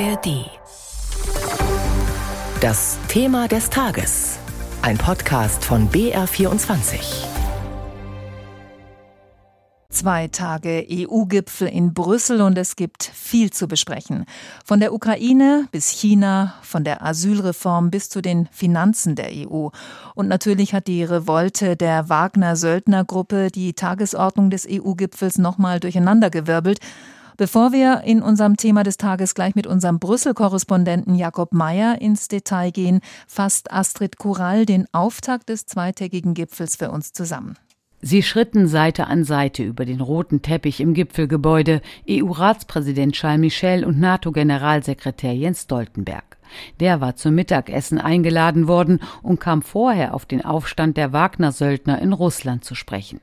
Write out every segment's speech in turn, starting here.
ARD. Das Thema des Tages. Ein Podcast von BR24. Zwei Tage EU-Gipfel in Brüssel und es gibt viel zu besprechen. Von der Ukraine bis China, von der Asylreform bis zu den Finanzen der EU. Und natürlich hat die Revolte der Wagner-Söldnergruppe die Tagesordnung des EU-Gipfels nochmal durcheinandergewirbelt. Bevor wir in unserem Thema des Tages gleich mit unserem Brüssel-Korrespondenten Jakob Mayer ins Detail gehen, fasst Astrid Kural den Auftakt des zweitägigen Gipfels für uns zusammen. Sie schritten Seite an Seite über den roten Teppich im Gipfelgebäude EU-Ratspräsident Charles Michel und NATO-Generalsekretär Jens Stoltenberg. Der war zum Mittagessen eingeladen worden und kam vorher auf den Aufstand der Wagner-Söldner in Russland zu sprechen.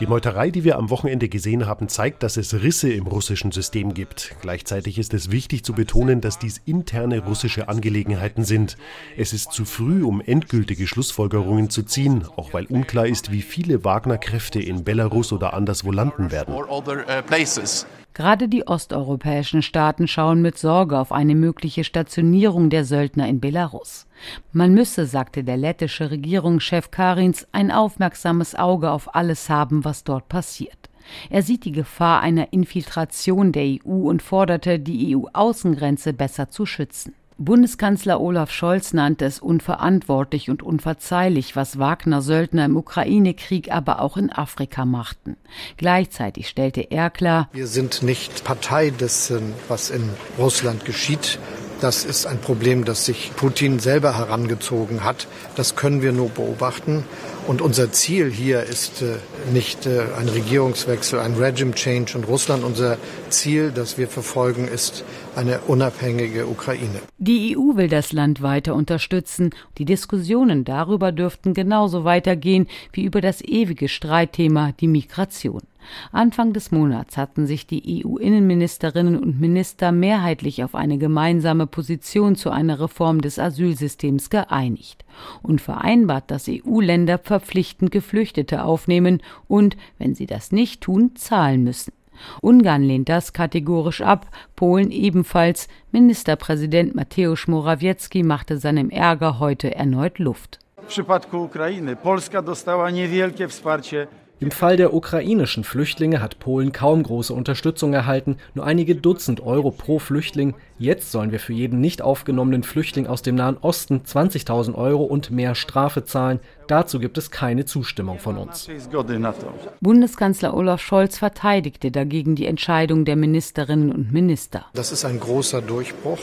Die Meuterei, die wir am Wochenende gesehen haben, zeigt, dass es Risse im russischen System gibt. Gleichzeitig ist es wichtig zu betonen, dass dies interne russische Angelegenheiten sind. Es ist zu früh, um endgültige Schlussfolgerungen zu ziehen, auch weil unklar ist, wie viele Wagner-Kräfte in Belarus oder anderswo landen werden. Gerade die osteuropäischen Staaten schauen mit Sorge auf eine mögliche Stationierung der Söldner in Belarus. Man müsse, sagte der lettische Regierungschef Karins, ein aufmerksames Auge auf alles haben, was dort passiert. Er sieht die Gefahr einer Infiltration der EU und forderte, die EU-Außengrenze besser zu schützen. Bundeskanzler Olaf Scholz nannte es unverantwortlich und unverzeihlich, was Wagner-Söldner im Ukraine-Krieg, aber auch in Afrika machten. Gleichzeitig stellte er klar, wir sind nicht Partei dessen, was in Russland geschieht. Das ist ein Problem, das sich Putin selber herangezogen hat. Das können wir nur beobachten. Und unser Ziel hier ist äh, nicht äh, ein Regierungswechsel, ein Regime Change in Russland. Unser Ziel, das wir verfolgen, ist eine unabhängige Ukraine. Die EU will das Land weiter unterstützen. Die Diskussionen darüber dürften genauso weitergehen wie über das ewige Streitthema die Migration. Anfang des Monats hatten sich die EU-Innenministerinnen und Minister mehrheitlich auf eine gemeinsame Position zu einer Reform des Asylsystems geeinigt und vereinbart, dass EU-Länder verpflichtend Geflüchtete aufnehmen und, wenn sie das nicht tun, zahlen müssen. Ungarn lehnt das kategorisch ab, Polen ebenfalls. Ministerpräsident Mateusz Morawiecki machte seinem Ärger heute erneut Luft. Im Fall der ukrainischen Flüchtlinge hat Polen kaum große Unterstützung erhalten, nur einige Dutzend Euro pro Flüchtling. Jetzt sollen wir für jeden nicht aufgenommenen Flüchtling aus dem Nahen Osten 20.000 Euro und mehr Strafe zahlen. Dazu gibt es keine Zustimmung von uns. Bundeskanzler Olaf Scholz verteidigte dagegen die Entscheidung der Ministerinnen und Minister. Das ist ein großer Durchbruch,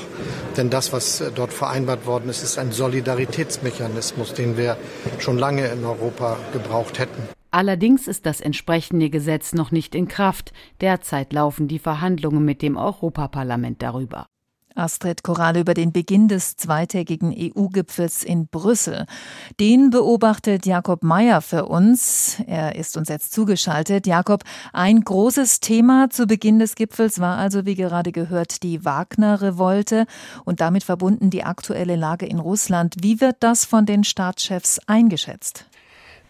denn das, was dort vereinbart worden ist, ist ein Solidaritätsmechanismus, den wir schon lange in Europa gebraucht hätten. Allerdings ist das entsprechende Gesetz noch nicht in Kraft. Derzeit laufen die Verhandlungen mit dem Europaparlament darüber. Astrid Korall über den Beginn des zweitägigen EU-Gipfels in Brüssel. Den beobachtet Jakob Mayer für uns. Er ist uns jetzt zugeschaltet. Jakob, ein großes Thema zu Beginn des Gipfels war also, wie gerade gehört, die Wagner-Revolte und damit verbunden die aktuelle Lage in Russland. Wie wird das von den Staatschefs eingeschätzt?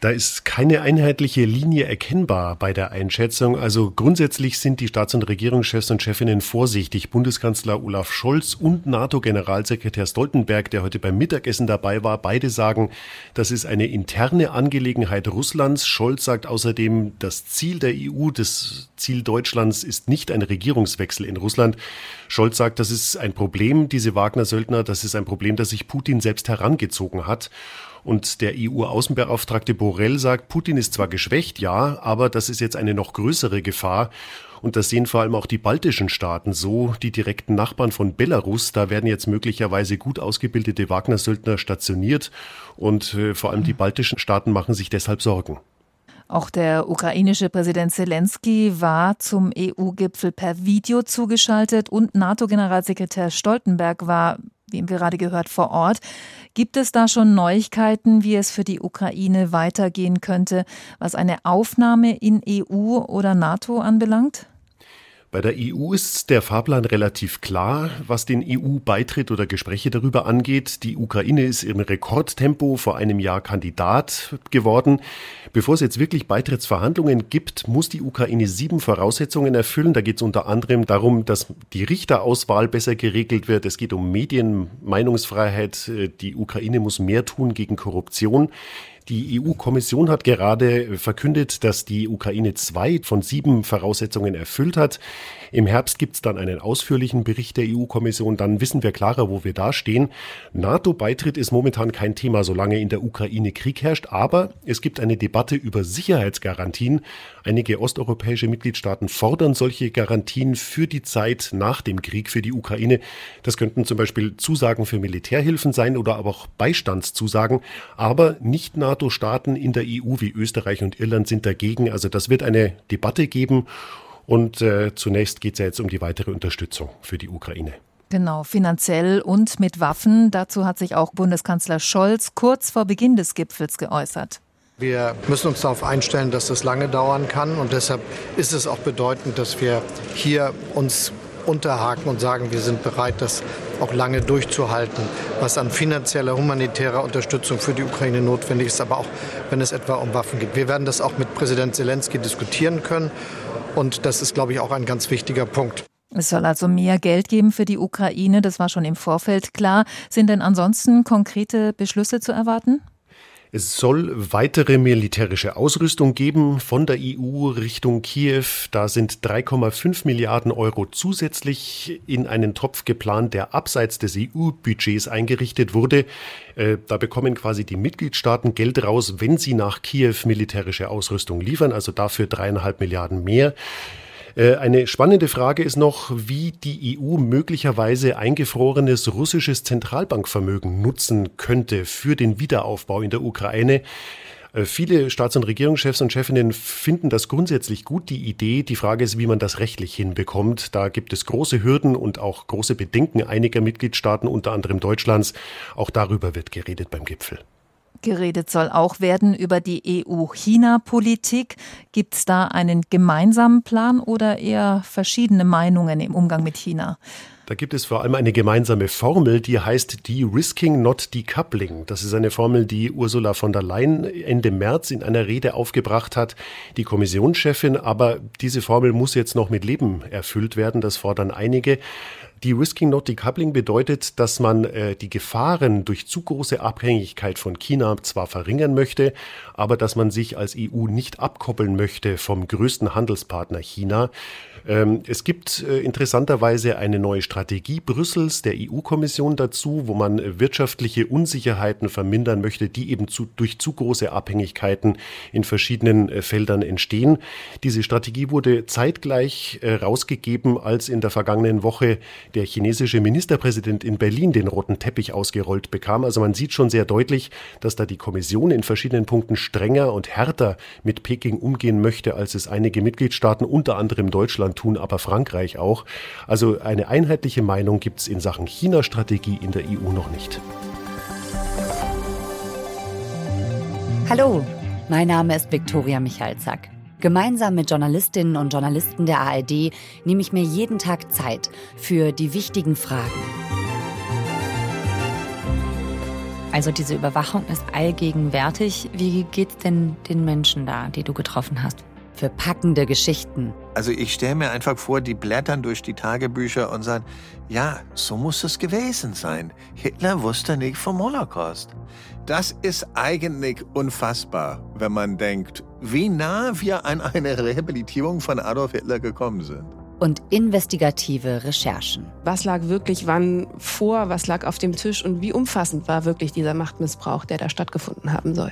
Da ist keine einheitliche Linie erkennbar bei der Einschätzung. Also grundsätzlich sind die Staats- und Regierungschefs und Chefinnen vorsichtig. Bundeskanzler Olaf Scholz und NATO-Generalsekretär Stoltenberg, der heute beim Mittagessen dabei war, beide sagen, das ist eine interne Angelegenheit Russlands. Scholz sagt außerdem, das Ziel der EU, das Ziel Deutschlands ist nicht ein Regierungswechsel in Russland. Scholz sagt, das ist ein Problem, diese Wagner-Söldner, das ist ein Problem, das sich Putin selbst herangezogen hat. Und der EU-Außenbeauftragte Borrell sagt, Putin ist zwar geschwächt, ja, aber das ist jetzt eine noch größere Gefahr. Und das sehen vor allem auch die baltischen Staaten so, die direkten Nachbarn von Belarus. Da werden jetzt möglicherweise gut ausgebildete Wagner-Söldner stationiert. Und äh, vor allem die baltischen Staaten machen sich deshalb Sorgen. Auch der ukrainische Präsident Zelensky war zum EU-Gipfel per Video zugeschaltet und NATO-Generalsekretär Stoltenberg war wie gerade gehört, vor Ort. Gibt es da schon Neuigkeiten, wie es für die Ukraine weitergehen könnte, was eine Aufnahme in EU oder NATO anbelangt? Bei der EU ist der Fahrplan relativ klar, was den EU-Beitritt oder Gespräche darüber angeht. Die Ukraine ist im Rekordtempo vor einem Jahr Kandidat geworden. Bevor es jetzt wirklich Beitrittsverhandlungen gibt, muss die Ukraine sieben Voraussetzungen erfüllen. Da geht es unter anderem darum, dass die Richterauswahl besser geregelt wird. Es geht um Medien, Meinungsfreiheit. Die Ukraine muss mehr tun gegen Korruption. Die EU-Kommission hat gerade verkündet, dass die Ukraine zwei von sieben Voraussetzungen erfüllt hat. Im Herbst gibt es dann einen ausführlichen Bericht der EU-Kommission. Dann wissen wir klarer, wo wir da stehen. NATO-Beitritt ist momentan kein Thema, solange in der Ukraine Krieg herrscht. Aber es gibt eine Debatte über Sicherheitsgarantien. Einige osteuropäische Mitgliedstaaten fordern solche Garantien für die Zeit nach dem Krieg für die Ukraine. Das könnten zum Beispiel Zusagen für Militärhilfen sein oder aber auch Beistandszusagen. Aber nicht NATO-Staaten in der EU wie Österreich und Irland sind dagegen. Also das wird eine Debatte geben. Und äh, zunächst geht es ja jetzt um die weitere Unterstützung für die Ukraine. Genau, finanziell und mit Waffen. Dazu hat sich auch Bundeskanzler Scholz kurz vor Beginn des Gipfels geäußert. Wir müssen uns darauf einstellen, dass das lange dauern kann. Und deshalb ist es auch bedeutend, dass wir hier uns unterhaken und sagen, wir sind bereit, das auch lange durchzuhalten, was an finanzieller, humanitärer Unterstützung für die Ukraine notwendig ist, aber auch wenn es etwa um Waffen geht. Wir werden das auch mit Präsident Zelensky diskutieren können. Und das ist, glaube ich, auch ein ganz wichtiger Punkt. Es soll also mehr Geld geben für die Ukraine, das war schon im Vorfeld klar. Sind denn ansonsten konkrete Beschlüsse zu erwarten? Es soll weitere militärische Ausrüstung geben von der EU Richtung Kiew. Da sind 3,5 Milliarden Euro zusätzlich in einen Topf geplant, der abseits des EU-Budgets eingerichtet wurde. Äh, da bekommen quasi die Mitgliedstaaten Geld raus, wenn sie nach Kiew militärische Ausrüstung liefern, also dafür dreieinhalb Milliarden mehr. Äh, eine spannende Frage ist noch, wie die EU möglicherweise eingefrorenes russisches Zentralbankvermögen nutzen könnte für den Wiederaufbau in der Ukraine. Äh, viele Staats- und Regierungschefs und Chefinnen finden das grundsätzlich gut, die Idee. Die Frage ist, wie man das rechtlich hinbekommt. Da gibt es große Hürden und auch große Bedenken einiger Mitgliedstaaten, unter anderem Deutschlands. Auch darüber wird geredet beim Gipfel. Geredet soll auch werden über die EU-China-Politik. Gibt es da einen gemeinsamen Plan oder eher verschiedene Meinungen im Umgang mit China? Da gibt es vor allem eine gemeinsame Formel, die heißt De-Risking, not Decoupling. Das ist eine Formel, die Ursula von der Leyen Ende März in einer Rede aufgebracht hat, die Kommissionschefin. Aber diese Formel muss jetzt noch mit Leben erfüllt werden. Das fordern einige. Die Risking Not Decoupling bedeutet, dass man äh, die Gefahren durch zu große Abhängigkeit von China zwar verringern möchte, aber dass man sich als EU nicht abkoppeln möchte vom größten Handelspartner China. Ähm, es gibt äh, interessanterweise eine neue Strategie Brüssels der EU-Kommission dazu, wo man wirtschaftliche Unsicherheiten vermindern möchte, die eben zu, durch zu große Abhängigkeiten in verschiedenen äh, Feldern entstehen. Diese Strategie wurde zeitgleich äh, rausgegeben, als in der vergangenen Woche der chinesische Ministerpräsident in Berlin den roten Teppich ausgerollt bekam. Also man sieht schon sehr deutlich, dass da die Kommission in verschiedenen Punkten strenger und härter mit Peking umgehen möchte, als es einige Mitgliedstaaten, unter anderem Deutschland, tun, aber Frankreich auch. Also eine einheitliche Meinung gibt es in Sachen China-Strategie in der EU noch nicht. Hallo, mein Name ist Viktoria Michalzack. Gemeinsam mit Journalistinnen und Journalisten der ARD nehme ich mir jeden Tag Zeit für die wichtigen Fragen. Also diese Überwachung ist allgegenwärtig. Wie geht's denn den Menschen da, die du getroffen hast? Für packende Geschichten. Also ich stelle mir einfach vor, die blättern durch die Tagebücher und sagen, ja, so muss es gewesen sein. Hitler wusste nicht vom Holocaust. Das ist eigentlich unfassbar, wenn man denkt, wie nah wir an eine Rehabilitierung von Adolf Hitler gekommen sind und investigative Recherchen. Was lag wirklich wann vor, was lag auf dem Tisch und wie umfassend war wirklich dieser Machtmissbrauch, der da stattgefunden haben soll?